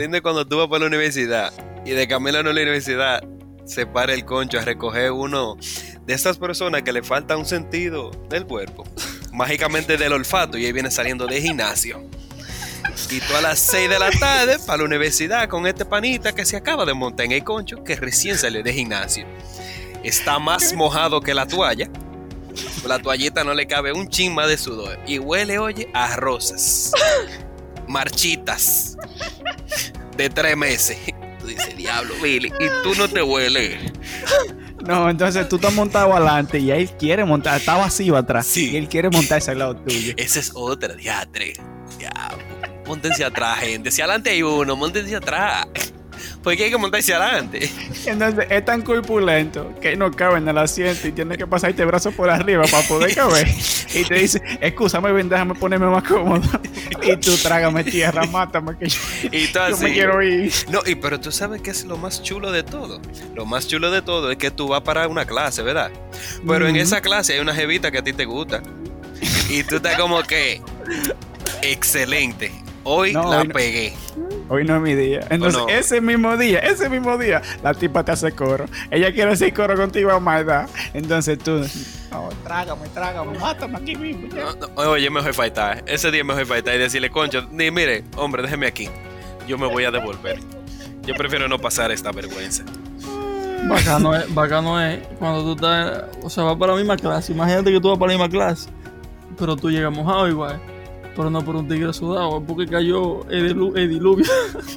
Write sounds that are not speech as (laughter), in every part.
lindo cuando tú vas para la universidad y de camino a la universidad se para el concho a recoger uno de estas personas que le falta un sentido del cuerpo, (laughs) mágicamente del olfato, y ahí viene saliendo de gimnasio. Y tú a las 6 de la tarde para la universidad con este panita que se acaba de montar en el concho, que recién salió de gimnasio. Está más mojado que la toalla. La toallita no le cabe un chin más de sudor. Y huele, oye, a rosas. (laughs) Marchitas. De tres meses. Tú dices, diablo, Billy. Y tú no te hueles. No, entonces tú estás montado adelante y él quiere montar, está vacío atrás. Sí. Y él quiere montarse al lado tuyo. Esa es otra, diatre. Ya, montense atrás, gente. Si adelante hay uno, montense atrás. Porque hay que montarse adelante. (laughs) Entonces es tan corpulento que no cabe en el asiento y tiene que pasar este brazo por arriba para poder caber. (laughs) Y te dice, excúsame, ven, déjame ponerme más cómodo. (laughs) Y tú trágame tierra, mátame que yo, Y tú yo así. me quiero ir. No, y pero tú sabes que es lo más chulo de todo. Lo más chulo de todo es que tú vas para una clase, ¿verdad? Pero en esa clase hay una jevita que a ti te gusta. Y tú estás como que. Excelente. Hoy No, la hoy no. pegué. Hoy no es mi día. Entonces, no? ese mismo día, ese mismo día, la tipa te hace coro. Ella quiere hacer coro contigo a más edad. Entonces tú, no, trágame, trágame, mátame aquí mismo. ya. No, no, oye, mejor faltar. Ese día mejor faltar y decirle, concho, ni mire, hombre, déjeme aquí. Yo me voy a devolver. Yo prefiero no pasar esta vergüenza. Bacano es, bacano es cuando tú estás, o sea, vas para la misma clase. Imagínate que tú vas para la misma clase, pero tú llegas mojado igual. Pero no por un tigre sudado, es porque cayó el, dilu- el diluvio,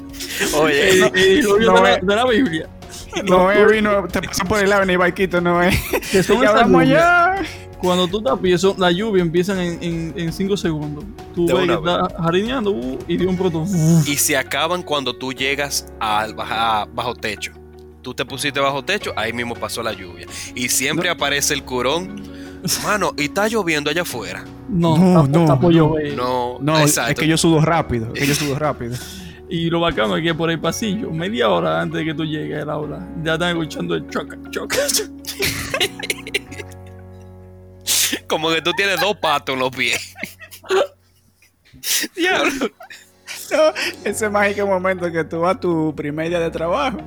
(laughs) Oye, el, el diluvio no de, la, es- de la Biblia. No es vino, te pasa por el lado ni barquito, no es. Que son (laughs) lluvias. allá. Cuando tú estás pies, la lluvia empieza en 5 segundos. Tú De ves que una está jarineando uh, y de un pronto. y se acaban cuando tú llegas al baja- bajo techo. Tú te pusiste bajo techo, ahí mismo pasó la lluvia. Y siempre aparece el curón. Mano, y está lloviendo allá afuera. No, No, está, no, llover. No, No, exacto. es que yo sudo rápido, es que yo sudo rápido. (laughs) Y lo bacano es que por el pasillo, media hora antes de que tú llegues al aula, ya están escuchando el choca, choca. (laughs) Como que tú tienes dos patos en los pies. (laughs) Diablo. No, ese mágico momento que tú vas a tu primer día de trabajo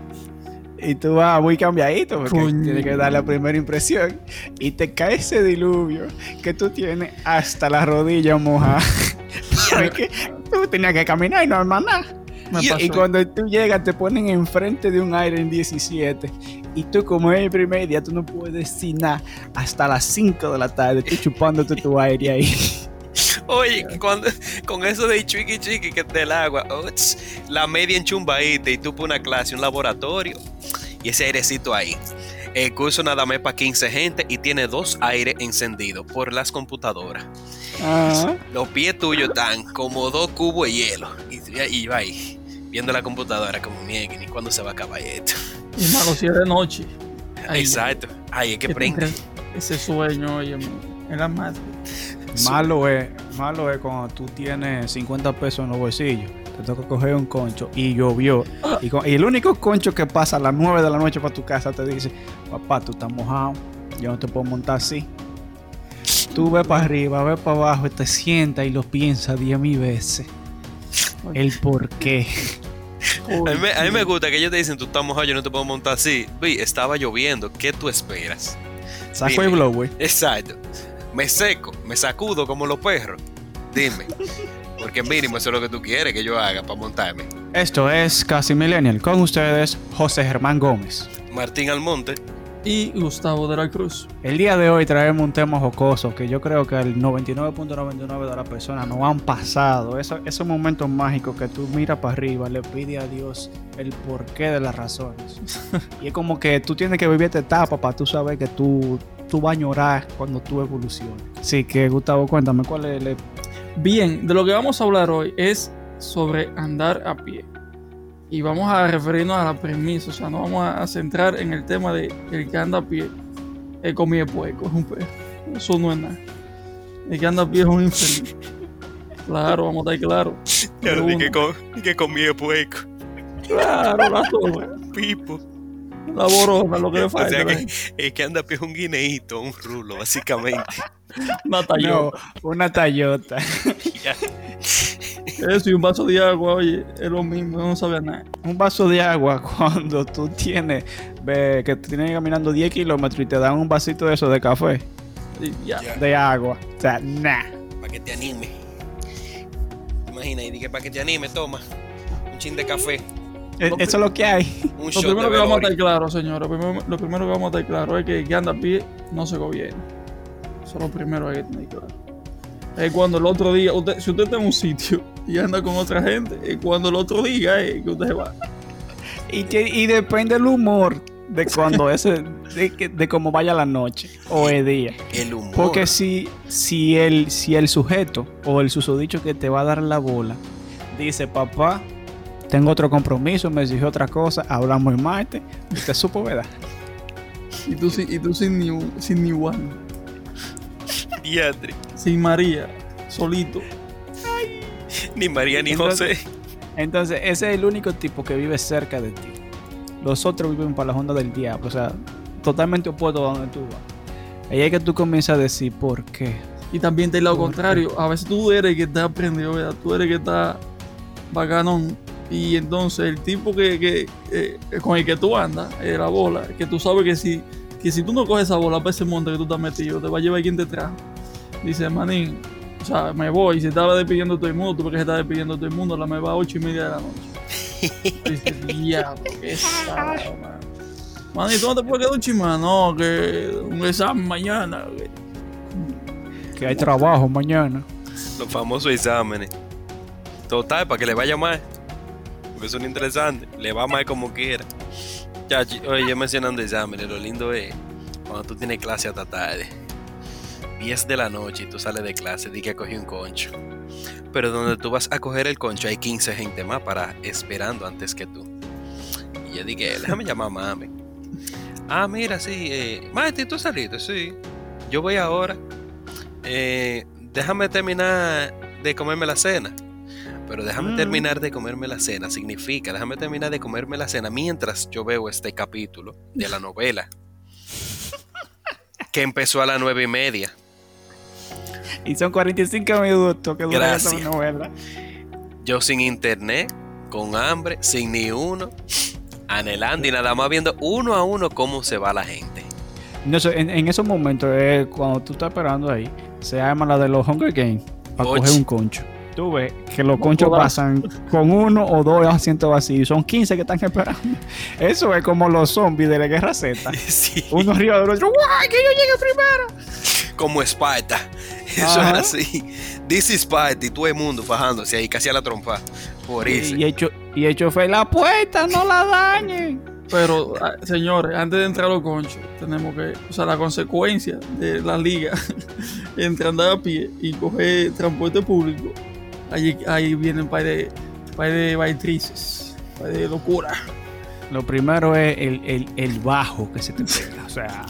y tú vas muy cambiadito porque Coño. tienes que dar la primera impresión y te cae ese diluvio que tú tienes hasta la rodilla mojada. (laughs) Porque tú tenías que caminar y no armar nada. Y, cuando tú llegas te ponen enfrente de un aire en 17 y tú como es el primer día tú no puedes decir nada hasta las 5 de la tarde tú chupándote tu aire ahí. (laughs) Oye, cuando, con eso de chiqui chiqui que del agua, la media enchumbadita y tú por una clase, un laboratorio y ese airecito ahí. El curso nada más para 15 gente y tiene dos aires encendidos por las computadoras. Ajá. Los pies tuyos están como dos cubos de hielo. Y, y yo ahí, viendo la computadora como miren, ¿y cuándo se va a acabar esto? Y malo si es de noche. Ay, Exacto. Ay, es que que prende. Ese sueño, oye, era más. Malo es, malo es cuando tú tienes 50 pesos en los bolsillos, te toca coger un concho y llovió. Y, con- y el único concho que pasa a las 9 de la noche para tu casa te dice, papá, tú estás mojado, yo no te puedo montar así. Tú ves para arriba, ves para abajo, te sientas y lo piensas 10 mil veces. El por qué. A mí, me- a mí me gusta que ellos te dicen, tú estás mojado, yo no te puedo montar así. Vi, estaba lloviendo, ¿qué tú esperas? Saco el blower. Exacto. Me seco, me sacudo como los perros. Dime. (laughs) Porque mínimo eso es lo que tú quieres que yo haga para montarme. Esto es Casi Millennial. Con ustedes, José Germán Gómez. Martín Almonte. Y Gustavo de la Cruz. El día de hoy traemos un tema jocoso que yo creo que el 99.99 de las personas no han pasado. Eso- esos momentos mágicos que tú miras para arriba, le pides a Dios el porqué de las razones. (laughs) y es como que tú tienes que vivir esta etapa para tú saber que tú, tú vas a llorar cuando tú evoluciones. Así que, Gustavo, cuéntame, ¿cuál es el... Bien, de lo que vamos a hablar hoy es sobre andar a pie. Y vamos a referirnos a la premisa, o sea, no vamos a centrar en el tema de el que anda a pie es comida (laughs) de puerco, es un perro. Eso no es nada. El que anda a pie es un infeliz. Claro, vamos a estar claro. Claro, y que, com que puerco. Claro, la sola, Pipo. La borona, lo que le O falta. sea la- que el que anda a pie es un guineíto, un rulo, básicamente. (laughs) Una No, tallota. una (laughs) Toyota. Ya. Eso y un vaso de agua, oye, es lo mismo, no sabía nada. Un vaso de agua (laughs) cuando tú tienes, ve, que tienes caminando 10 kilómetros y te dan un vasito de eso de café, Y ya. Ya. de agua. O sea, nah. Para que te anime. Imagina, y dije, para que te anime, toma. Un chin de café. E- Lo Eso es lo que hay. Un Lo primero que vamos a estar claro, señores, lo primero, lo primero que vamos a estar claro es que el que anda a pie no se gobierna. Eso es lo primero que hay que tener claro. Es cuando el otro día, usted, si usted está en un sitio y anda con otra gente, es cuando el otro diga eh, que usted se va. Y, que- y depende del humor de cuando (laughs) ese, de, que- de cómo vaya la noche o el día. El humor. Porque si, si, el, si el sujeto o el susodicho que te va a dar la bola dice, papá, tengo otro compromiso, me exigió otra cosa, hablamos el martes, usted supo, ¿verdad? Y tú, sin- y tú sin ni un- sin ni Juan, sin María, solito. Ni María ni Entonces- José. Entonces, ese es el único tipo que vive cerca de ti. Los otros viven para la onda del diablo, o sea, totalmente opuesto a donde tú vas. Ahí es que tú comienzas a decir, ¿por qué? Y también del lado ¿Por contrario, a veces tú eres el que está aprendido, ¿verdad? Tú eres el que está bacanón. Y entonces el tipo que, que, eh, con el que tú andas, eh, la bola, que tú sabes que si, que si tú no coges esa bola para ese monte que tú estás metido, te va a llevar quien te trajo. Dice, manín, o sea, me voy. Y se estaba despidiendo todo el mundo, tú ves que se está despidiendo todo el mundo, la me va a ocho y media de la noche. (laughs) Dice, diablo, qué sábado, man. Manín, ¿tú no te puedes quedar un chimán? No, que un examen mañana. que- Que hay trabajo mañana. Los famosos exámenes. Total, para que le vaya mal. Porque son interesantes. Le va mal como quiera. Chachi, oye, yo mencionando exámenes, lo lindo es cuando tú tienes clase hasta tarde. 10 de la noche y tú sales de clase, di que cogí un concho. Pero donde tú vas a coger el concho hay 15 gente más para esperando antes que tú. Y yo dije, déjame llamar a mami. Ah, mira, sí, eh, Marty, tú saliste, sí. Yo voy ahora. Eh, déjame terminar de comerme la cena. Pero déjame Mm. terminar de comerme la cena. Significa, déjame terminar de comerme la cena mientras yo veo este capítulo de la novela. que empezó a las nueve y media. Y son 45 minutos que dura esa novela. Yo sin internet, con hambre, sin ni uno, anhelando y nada más viendo uno a uno cómo se va la gente. No sé, en, en esos momentos, eh, cuando tú estás esperando ahí, se llama la de los Hunger Games para coger un concho. Tú ves que los conchos pasan con uno o dos asientos vacíos. Son 15 que están esperando. (laughs) Eso es como los zombies de la guerra Z. (laughs) Sí, Uno arriba del otro. ¡Guay! Que yo llegue primero. como Esparta. (laughs) Eso Ajá. es así. This is Sparta y todo el mundo fajándose ahí casi a la trompa. Por eso. Y hecho, y hecho fue la puerta, no la dañen. Pero, ah, señores, antes de entrar a los conchos, tenemos que, o sea, la consecuencia de la liga entre andar a pie y coger transporte público, ahí, ahí vienen par de, par de baitrices, par de locura. Lo primero es el, el- el bajo que se te pega. O sea,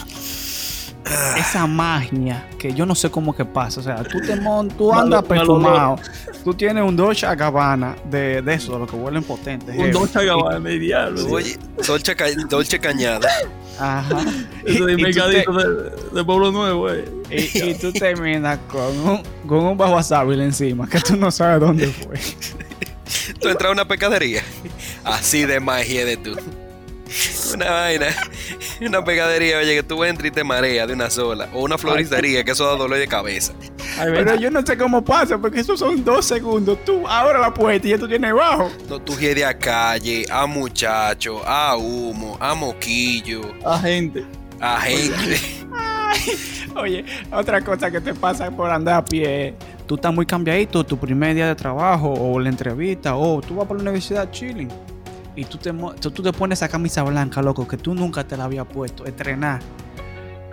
esa magia que yo no sé cómo que pasa. O sea, tú te mon, tú Malo- andas malo perfumado. Tú tienes un Dolce Gabbana de, de eso, de los que huelen potentes. Un dos chagabanes de diablo. Oye, Dolce, Ca- Dolce Cañada. Ajá. Ese de Y- y mercadito de, de Pueblo Nuevo, eh. Y, (laughs) y tú terminas con un, con un bajo sábil encima, que tú no sabes dónde fue. (laughs) Tú entras a una pecadería. Así de magia de tú. Una vaina. Una pecadería, oye, que tú entras y te mareas de una sola. O una floristería, que eso da dolor de cabeza. Pero yo no sé cómo pasa, porque esos son dos segundos. Tú abres la puerta y ya tú tienes bajo. No, tú de a calle, a muchacho, a humo, a moquillo, a gente. a gente. Oye, otra cosa que te pasa por andar a pie, tú estás muy cambiadito, tu primer día de trabajo o la entrevista, o tú vas por la universidad chilling y tú te, tú, te pones esa camisa blanca, loco, que tú nunca te la habías puesto, estrenar.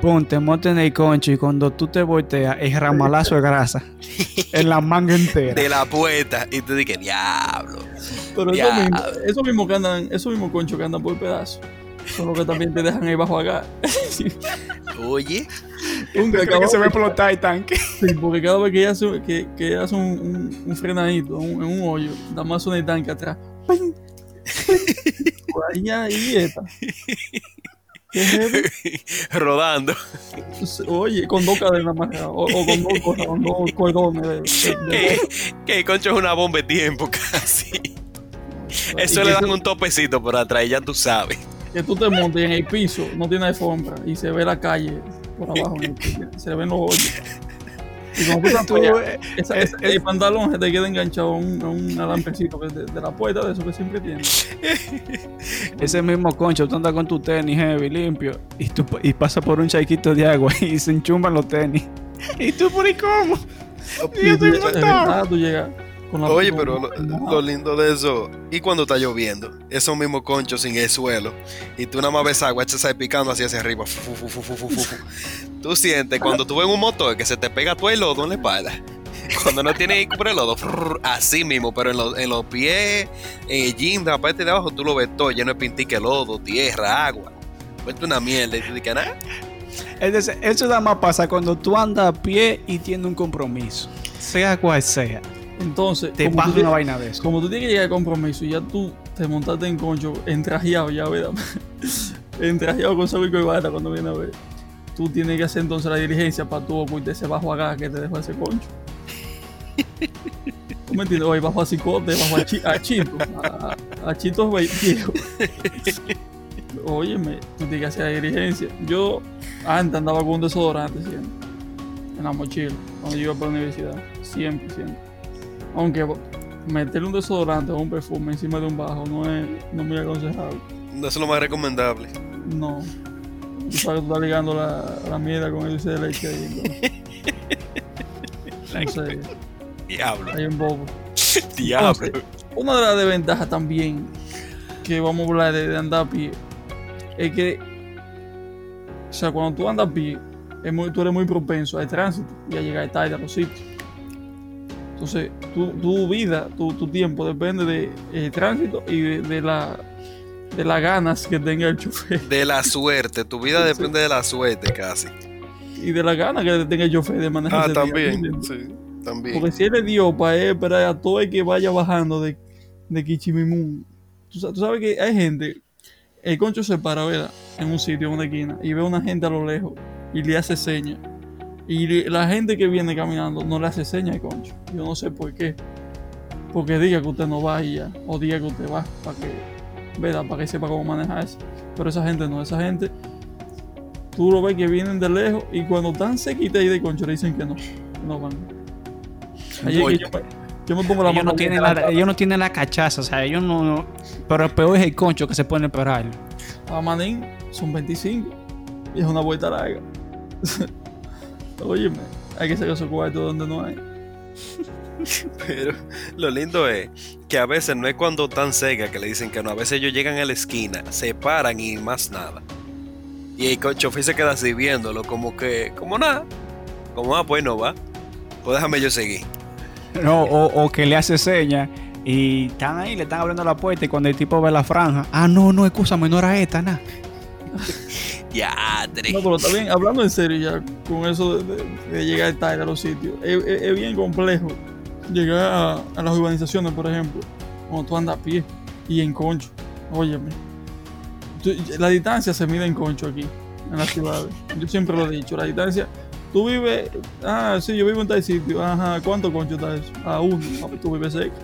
Pum, te montas en el concho y cuando tú te volteas, es ramalazo de grasa (laughs) en la manga entera. de la puerta. Y tú dices, diablo. Pero eso mismo, eso mismo que andan, eso mismo concho que andan por pedazos. Son los que también te dejan ahí bajo acá. (laughs) Oye, (laughs) Un ¿Tú que se va a explotar el tanque? (laughs) Sí, porque cada vez que ella hace, que, que ella hace un, un, un frenadito un- en un hoyo, nada más suena el tanque atrás. ¡Ping! (laughs) Rodando. Oye, con dos cadenas más o, o con dos cosas, con dos cordones. de- de- de- Que, concho es una bomba de tiempo casi. Eso y le dan un topecito por atrás, ya tú sabes. Que tú te montes en el piso, no tiene alfombra y se ve la calle por abajo, en el piso, se ven los hoyos. Y como tú eh, esa- esa- el pantalón se te queda enganchado a un, a un alamprecito que es de, de la puerta, de eso que siempre tiene. (laughs) Ese mismo concho, tú andas con tu tenis heavy, limpio, y tú y pasa por un charquito de agua (laughs) y se enchumban los tenis. ¿Y tú por ahí cómo? Y Yo estoy montado. tú llegas Oye, pero lo, lo lindo de eso, y cuando está lloviendo, esos mismos conchos sin el suelo, y tú nada más ves agua, echas ahí picando así hacia arriba. fu, fu, fu, fu, fu, fu, fu. Tú sientes cuando tú ves un motor que se te pega todo el lodo en la espalda. (laughs) Cuando no tiene ahí cubre el lodo, así mismo, pero en, los- en los pies, en el jean, de la parte de abajo, tú lo ves todo lleno de pintique, lodo, tierra, agua. Vuelta una mierda, y tú dices, nada. Eso nada más pasa cuando tú andas a pie y tienes un compromiso. Sea cual sea. Entonces, Te como pasa tú, una tienes- vaina de eso. como tú tienes que llegar al compromiso y ya tú te montaste en concho, entrajeado ya, ¿verdad? (laughs) entrajeado con saco y corbata cuando viene a ver. Tú tienes que hacer entonces la diligencia para tú ocultar ese bajo acá que te dejó ese concho. (laughs) ¿Tú me entiendes? Oye, bajo a cicote, bajo a, chi, a chito, a, a chitos viejos. Óyeme, tú tienes que hacer la diligencia. Yo antes andaba con un desodorante siempre. En la mochila, cuando yo iba para la universidad. Siempre, siempre. Aunque meterle un desodorante o un perfume encima de un bajo no es, no muy aconsejable. Eso es lo más recomendable. No. Tú estás ligando la, la mierda con el de leche ahí. (laughs) No sé, Diablo. hay un bobo. Diablo. Una de las desventajas también que vamos a hablar de, de andar a pie es que, o sea, cuando tú andas a pie, es muy- tú eres muy propenso al tránsito y a llegar tarde a los sitios. Entonces, tu, tu vida, tu, tu tiempo depende del de, tránsito y de, de la de las ganas que tenga el chofer De la suerte, tu vida depende de la suerte casi. y de las ganas que tenga el chofer de manejar. Ah, ese también. Sí, también. Porque si él le dio para esperar a todo el que vaya bajando de, de Kichimimún. Tú, tú sabes que hay gente, el concho se para, ¿verdad? En un sitio, en una esquina, y ve a una gente a lo lejos y le hace señas. Y la gente que viene caminando no le hace señas concho. Yo no sé por qué. Porque diga que usted no va y ya, o diga que usted va, para que, ¿verdad? Para que sepa cómo manejarse. Pero esa gente no, esa gente, tú lo ves que vienen de lejos y cuando están sequitas ahí de concho le dicen que no, que no van. Que yo, me, yo me pongo la Ellos mano no, tienen la, ellos no tienen la cachaza, o sea, ellos no, no- Pero el peor es el concho que se pone a esperar. A Manín son 25 y es una vuelta larga. (laughs) Óyeme, hay que sacar su cuarto donde no hay. (laughs) Pero lo lindo es que a veces no es cuando tan seca que le dicen que no. A veces ellos llegan a la esquina, se paran y más nada. Y el chofer se queda así viéndolo, como que, como nada. Como, ah, pues no va. Pues déjame yo seguir. No, o, o que le hace señas y están ahí, le están abriendo la puerta y cuando el tipo ve la franja, ah, no, no, escúchame, no era esta, nada. (laughs) Ya, No, pero está bien, hablando en serio ya, con eso de, de- de llegar tarde a los sitios, es, es- es bien complejo llegar a, a las urbanizaciones, por ejemplo, cuando tú andas a pie y en concho. Óyeme, tú- la distancia se mide en concho aquí, en las ciudades. Yo siempre lo he dicho, la distancia. Tú vives, ah, sí, yo vivo en tal sitio, ajá, ¿cuánto concho está eso? A uno, ah, pues tú vives cerca.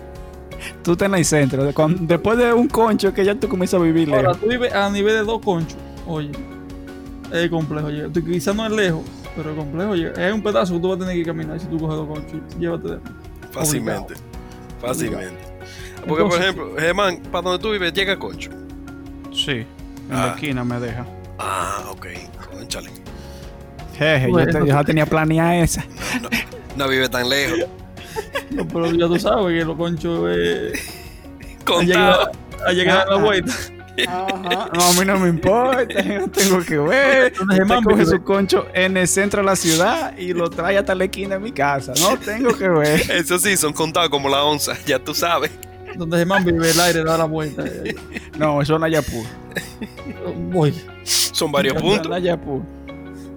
Tú estás en el centro. después de un concho que ya tú comienzas a vivir Ahora, tú vives a nivel de dos conchos. Oye, es complejo llegar. Quizás no es lejos, pero es complejo llegar. Es un pedazo que tú vas a tener que caminar si tú coges dos conchos. Llévate de fácilmente. Fácilmente. Porque, por ejemplo, Germán, para donde tú vives, llega Concho. Sí, en Ah. la esquina me deja. Ah, ok. Conchale. Jeje, yo, Bueno. te- yo ya tenía planeada esa. No, no vive tan lejos. No, pero ya tú sabes que los conchos es. (laughs) A Contado. llegar, a, llegar a la Ah, vuelta. Ajá. No, a mí no me importa, yo no tengo que ver. Donde Usted Germán coge su concho en el centro de la ciudad y lo trae hasta la esquina de mi casa. No tengo que ver. (laughs) Eso sí, son contados como la onza, ya tú sabes. Donde Germán vive, el aire da la vuelta. No, eso es Nayapur. Oye, Son varios puntos. Nayapur.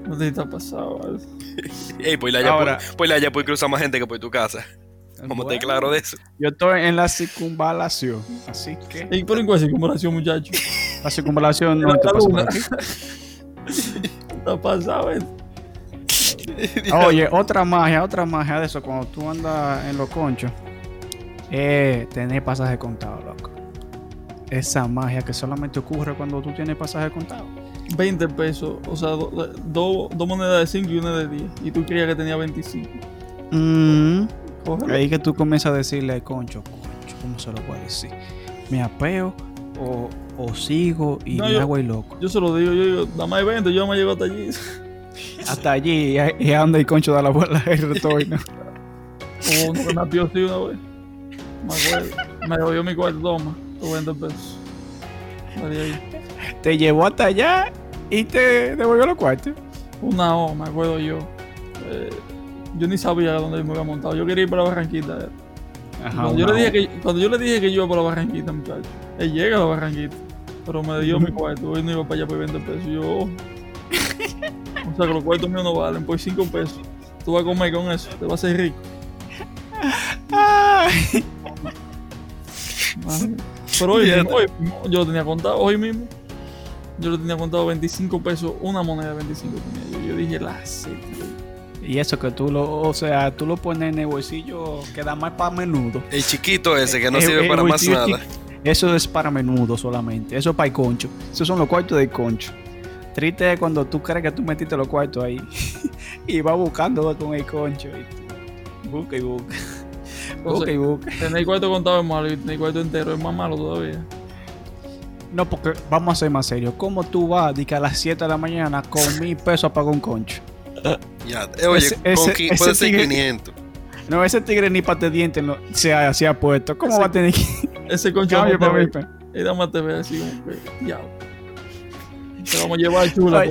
no te está pasado. Ey, pues la Ahora- ya pues la ya puede cruzar más gente que por tu casa. Te Bueno, claro de eso. Yo estoy en la circunvalación. Así que ¿Y por en cuál circunvalación, muchacho? la circunvalación no (laughs) te pasa por aquí. Está pasado, eh. Oye, otra magia, otra magia de eso, cuando tú andas en los conchos, es tener pasaje contado, loco. Esa magia que solamente ocurre cuando tú tienes pasaje contado. 20 pesos, o sea, do- do- dos monedas de 5 y una de 10. Y tú creías que tenía 25. Mm. Cógelo. Ahí que tú comienzas a decirle, concho, concho, ¿cómo se lo puedo decir? ¿Me apeo o, o sigo y No, me yo- hago el loco? Yo se lo digo, yo digo, dame hay 20, yo me llego hasta allí. (laughs) Hasta allí, y, anda y concho da la vuelta y retorno. (laughs) Hubo uno que me apió así una vez. Me acuerdo. Me devolvió mi cuarto, toma, tus 20 pesos. Te llevó hasta allá y te devolvió los cuartos. Una O, me acuerdo yo. Eh, yo ni sabía dónde me había montado. Yo quería ir para Barranquita. eh. Ajá, Cuando, yo le dije que, cuando yo le dije que yo iba para la Barranquita, muchacho, él llega a la Barranquita, pero me dio mi (laughs) cuarto, hoy no iba para allá por 20 pesos. Yo, oh. o sea que los cuartos míos no valen, por 5 pesos. Tú vas a comer con eso, te vas a hacer rico. Ay. Pero hoy, (laughs) hoy yo lo tenía contado, hoy mismo, yo le tenía contado 25 pesos, una moneda de 25 tenía yo. Yo dije, la seta. Y eso que tú lo, o sea, tú lo pones en el bolsillo que da más para menudo. El chiquito ese que no sirve para más nada. Eso es para menudo solamente. Eso es para el concho. Esos son los cuartos del concho. Triste es cuando tú crees que tú metiste los cuartos ahí (laughs) y vas buscando con el concho. Y busca y busca. (laughs) Busca y busca. tener cuarto contado es malo y tener cuarto entero es más malo todavía. No, porque vamos a ser más serios. ¿Cómo tú vas de que a las 7 de la mañana con mil pesos a pagar un concho? Ya, eh, oye, Ese- con ese- ese puede ser tigre- 500. No, ese tigre ni para dientes no, se, ha, se ha puesto. ¿Cómo Ese- va a tener que Ese concho cambio para pesos? Y dame te ve así como que, diablo. Te vamos a llevar chula.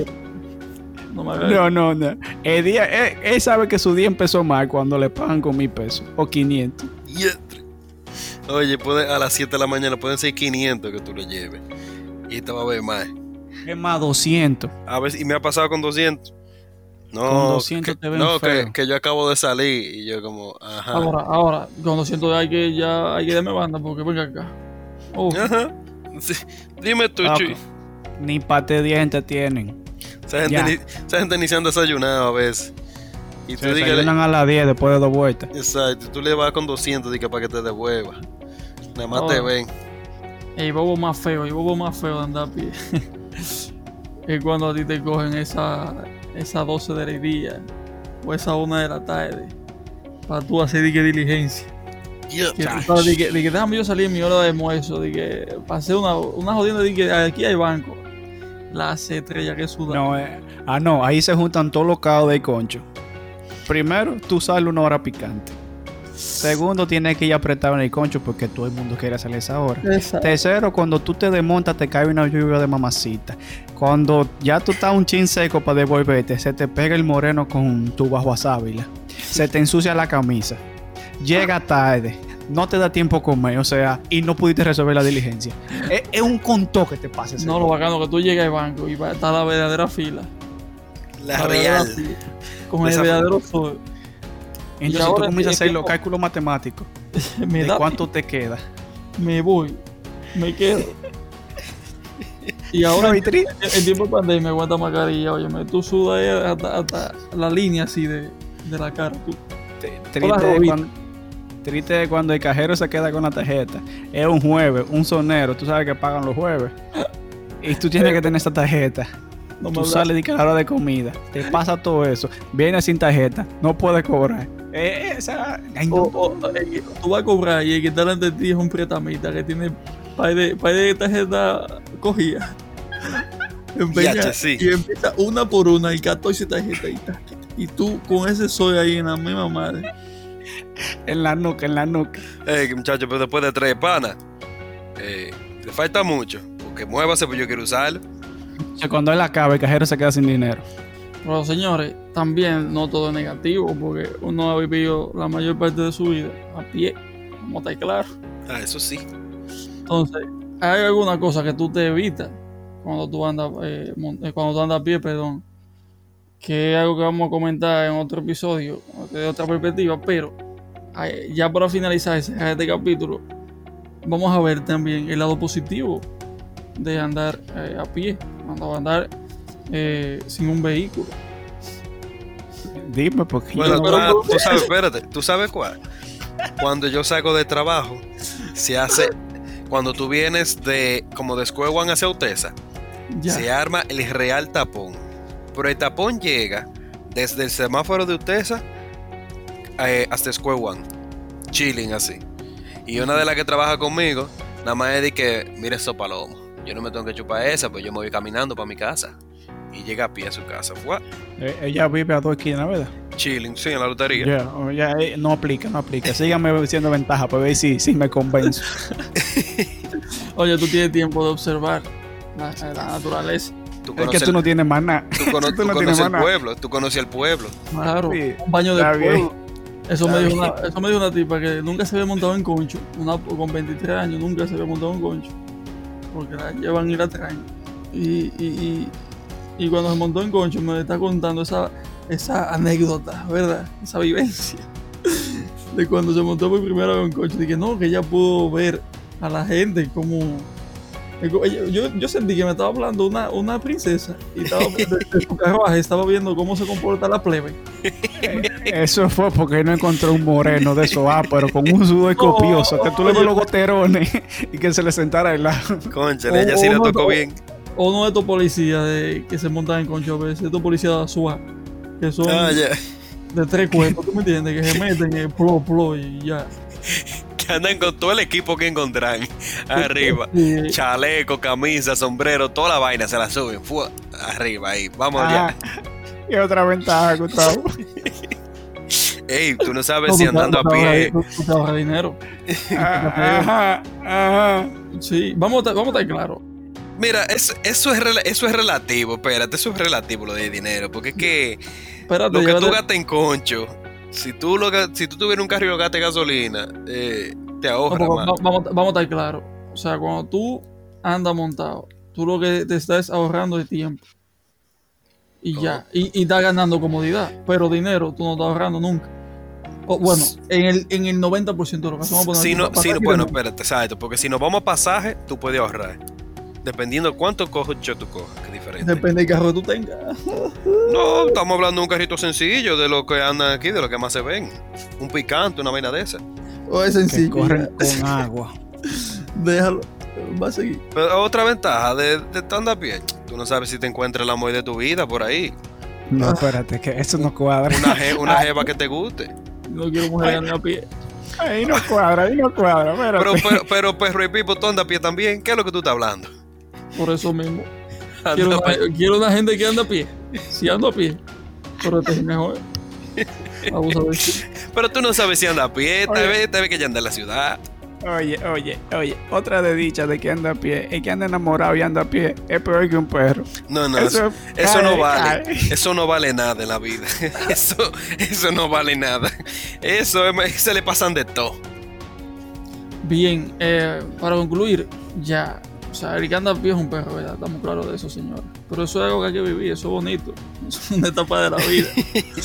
No me No, no, no. El día, él, él sabe que su día empezó mal cuando le pagan con mil pesos o 500. Diantre. Oye, puede, a las 7 de la mañana pueden ser 500 que tú lo lleves. Y te va a ver más. Es más, 200. A ver, y me ha pasado con 200. No, Con 200 que, te ven no que, feo. que yo acabo de salir y yo como, ajá. Ahora, ahora, cuando siento hay que ya hay que darme banda porque venga acá. Uf, Ajá. Sí. Dime tú, Ah, Chuy. Ni pate dientes tienen. Esa gente, ni, esa gente ni se han desayunado a veces. Y tú Se dígale, desayunan a las 10 después de dos vueltas. exacto, tú le vas con 200 di que para que te devuelva. Nada más te Ahora. ven. el bobo más feo, el bobo más feo de andar a pie. (laughs) es cuando a ti te cogen esa, esa 12 del día o esa 1 de la tarde para tú hacer di que diligencia. Ya. Que déjame yo salir en mi hora de almuerzo, de que pasé una, una jodienda de que aquí hay banco. La estrella que suda. No, eh, ah, no, ahí se juntan todos los caos de concho. Primero, tú sales una hora picante. Segundo, tienes que ir apretado en el concho porque todo el mundo quiere a esa hora. Tercero, cuando tú te desmontas, te cae una lluvia de mamacita. Cuando ya tú estás un chin seco para devolverte, se te pega el moreno con tu bajo a sábila. Se te ensucia la camisa. Llega tarde. No te da tiempo a comer, o sea, y no pudiste resolver la diligencia. Es, es un conto que te pasa. No, lo bacano que tú llegas al banco y va a estar la verdadera fila. La verdadera real. fila, Con el verdadero sol. Entonces tú comienzas a hacer los cálculos matemáticos. (laughs) De da cuánto te queda. me voy, me quedo. (laughs) Y ahora No, en tiempo de pandemia me aguanta mascarilla, óyeme, tú sudas ahí hasta, hasta la línea así de, de la cara. Tú. T- Hola, Triste cuando, triste cuando el cajero se queda con la tarjeta. Es un jueves, un sonero. Tú sabes que pagan los jueves. Y tú tienes que tener esa tarjeta. No Tú sales de la hora de comida. Te pasa todo eso. Vienes sin tarjeta. No puedes cobrar. Eh, eh. O, o, eh, tú vas a cobrar y el que está delante de ti es un pretamita que tiene par de, par de tarjeta cogida. (laughs) Empeña, Yache, sí. Y empieza una por una y 14 tarjetas y, tú con ese soy ahí en la misma madre. En la nuca, en la nuca. Eh, muchacho, pero después de tres panas, eh, le falta mucho. Porque muévase, pues yo quiero usarlo. O sea, cuando él acaba, el cajero se queda sin dinero. Pero señores, también no todo es negativo porque uno ha vivido la mayor parte de su vida a pie, como está claro. Ah, eso sí. Entonces, hay alguna cosa que tú te evitas cuando tú andas, eh, eh, cuando tú andas a pie, perdón, que es algo que vamos a comentar en otro episodio, de otra perspectiva, pero ya para finalizar este capítulo, vamos a ver también el lado positivo de andar eh, a pie, cuando andar eh, sin un vehículo. Dime, porque Bueno, tú, no- ah, tú sabes, espérate, ¿tú sabes cuál? Cuando yo salgo de trabajo, se hace, cuando tú vienes de, como de Square One hacia Utesa, Ya. se arma el real tapón. Pero el tapón llega desde el semáforo de Utesa eh, hasta Square One, chilling así. Y una de las que trabaja conmigo, nada más es de que, mire esos palomos, yo no me tengo que chupar esa, pues yo me voy caminando para mi casa. Y llega a pie a su casa, fue Eh, ella vive a dos esquinas, ¿verdad? chilling, sí, en la lotería. Ya, o ya, eh, no aplica, no aplica. Síganme diciendo ventaja para ver si, si me convenzo. (laughs) Oye, tú tienes tiempo de observar la, la naturaleza. Tú Es que tú no tienes más nada. tú cono- tú (laughs) tú no tienes conoces el pueblo, tú conoces el pueblo. Claro, Sí, un baño de bien. pueblo. Eso me, dijo una, eso me dijo una tipa que nunca se había montado en concho. Una, con 23 años nunca se había montado en concho. Porque la llevan y la traen. Y, y, y, y cuando se montó en concho me está contando esa, esa anécdota, ¿verdad? Esa vivencia. (laughs) De cuando se montó por primera vez en concho. Dije, no, que ella pudo ver a la gente como... Yo, yo sentí que me estaba hablando una, una princesa y estaba de, de su carruaje, estaba viendo cómo se comporta la plebe. Eso fue porque no encontró un moreno de esos pero con un sudor copioso, que tú le ves los goterones y que se le sentara al lado. Conchale, ella sí le no- tocó bien. O no de estos policías de, que se montan en concho a veces, estos policías de SWAT, que son Ah, ya. de tres cuerpos, ¿tú me entiendes? Que se (laughs) meten en plo, plo y ya. Que andan con todo el equipo que encontrán arriba. Sí. Chaleco, camisa, sombrero, toda la vaina se la suben. Fua, arriba ahí. Vamos Ah, allá. (laughs) y otra ventaja, Gustavo. (laughs) Ey, tú no sabes No, si andando a pie. tú- tú te ahorras dinero. Ah, Ajá, ajá. Sí, vamos a, estar- vamos a estar claros. Mira, eso, eso, es, eso es relativo. Espérate, eso es relativo lo de dinero. Porque es que Espérate, lo que tú gastas en concho, si tú, lo, si tú tuvieras un carro y lo gastas en gasolina, eh, te no, ahorra porque más. va- vamos, vamos a estar claros. O sea, cuando tú andas montado, tú lo que te estás ahorrando es tiempo. Y ya. Y, y estás ganando comodidad. Pero dinero tú no estás ahorrando nunca. Bueno, en el, en el 90% de los casos. Vamos a poner Si no, si no- que bueno, no- espérate, exacto. Porque si nos vamos a pasaje, tú puedes ahorrar. Dependiendo cuánto concho tú cojas, que es diferente. Depende del carro que tú tengas. No, estamos hablando de un carrito sencillo, de lo que andan aquí, de lo que más se ven. Un picante, una vaina de esa. O es Que sencillo. corren con (laughs) agua. Déjalo. Va a seguir. Pero otra ventaja de, de estar a pie, tú no sabes si te encuentras el amor de tu vida por ahí. No, espérate, que eso no cuadra. Una, je- una jeva que te guste. No quiero mujer andar a pie. Ahí no cuadra, ahí no cuadra, espérate. Pero, pero, pero perro y pipo, tú andas a pie también. ¿Qué es lo que tú estás hablando? Por eso mismo. Quiero una, quiero una gente que anda a pie. Si ando a pie. Pero este es mejor. Vamos a ver. Pero tú no sabes si anda a pie, tal Oye. vez, tal vez que ya anda en la ciudad. Oye, oye, oye, otra desdicha de que anda a pie, es que anda enamorado y anda a pie, es peor que un perro. No, no, eso, Eso, eso no vale. cae. Eso no vale nada en la vida. (laughs) Eso, eso no vale nada. Eso es- se le pasan de todo. Bien, eh, para concluir, ya. O sea, el que anda a pie es un perro, ¿verdad? Estamos claros de eso, señor. Pero eso es algo que hay que vivir, eso es bonito. (laughs) Es una etapa de la vida.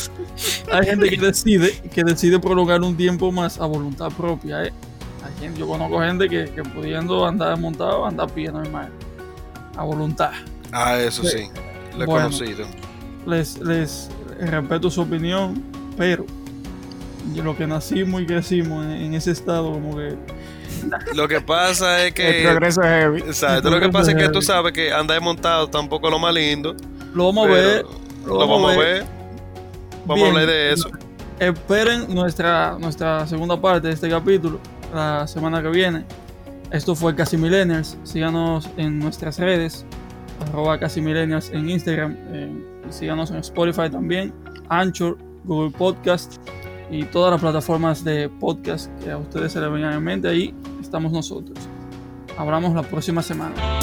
(laughs) hay gente que decide, que decide prolongar un tiempo más a voluntad propia, ¿eh? Hay gente, yo conozco gente que, que pudiendo andar montado, anda a pie normal. A voluntad. Ah, eso sí. Lo he Bueno. conocido. les, les respeto su opinión, pero lo que nacimos y crecimos en, en ese estado, como que Lo que pasa es El que. progreso es heavy. Exacto. Lo que pasa es que tú sabes que andar montado tampoco es lo más lindo. lo vamos a ver. Lo vamos a ver. Vamos Bien. a hablar de eso. Esperen nuestra, nuestra segunda parte de este capítulo la semana que viene. Esto fue Casi Millennials. Síganos en nuestras redes, arroba Casi Millennials en Instagram. eh, síganos en Spotify también, Anchor, Google Podcast y todas las plataformas de podcast que a ustedes se les vengan en mente. Ahí estamos nosotros. Hablamos la próxima semana.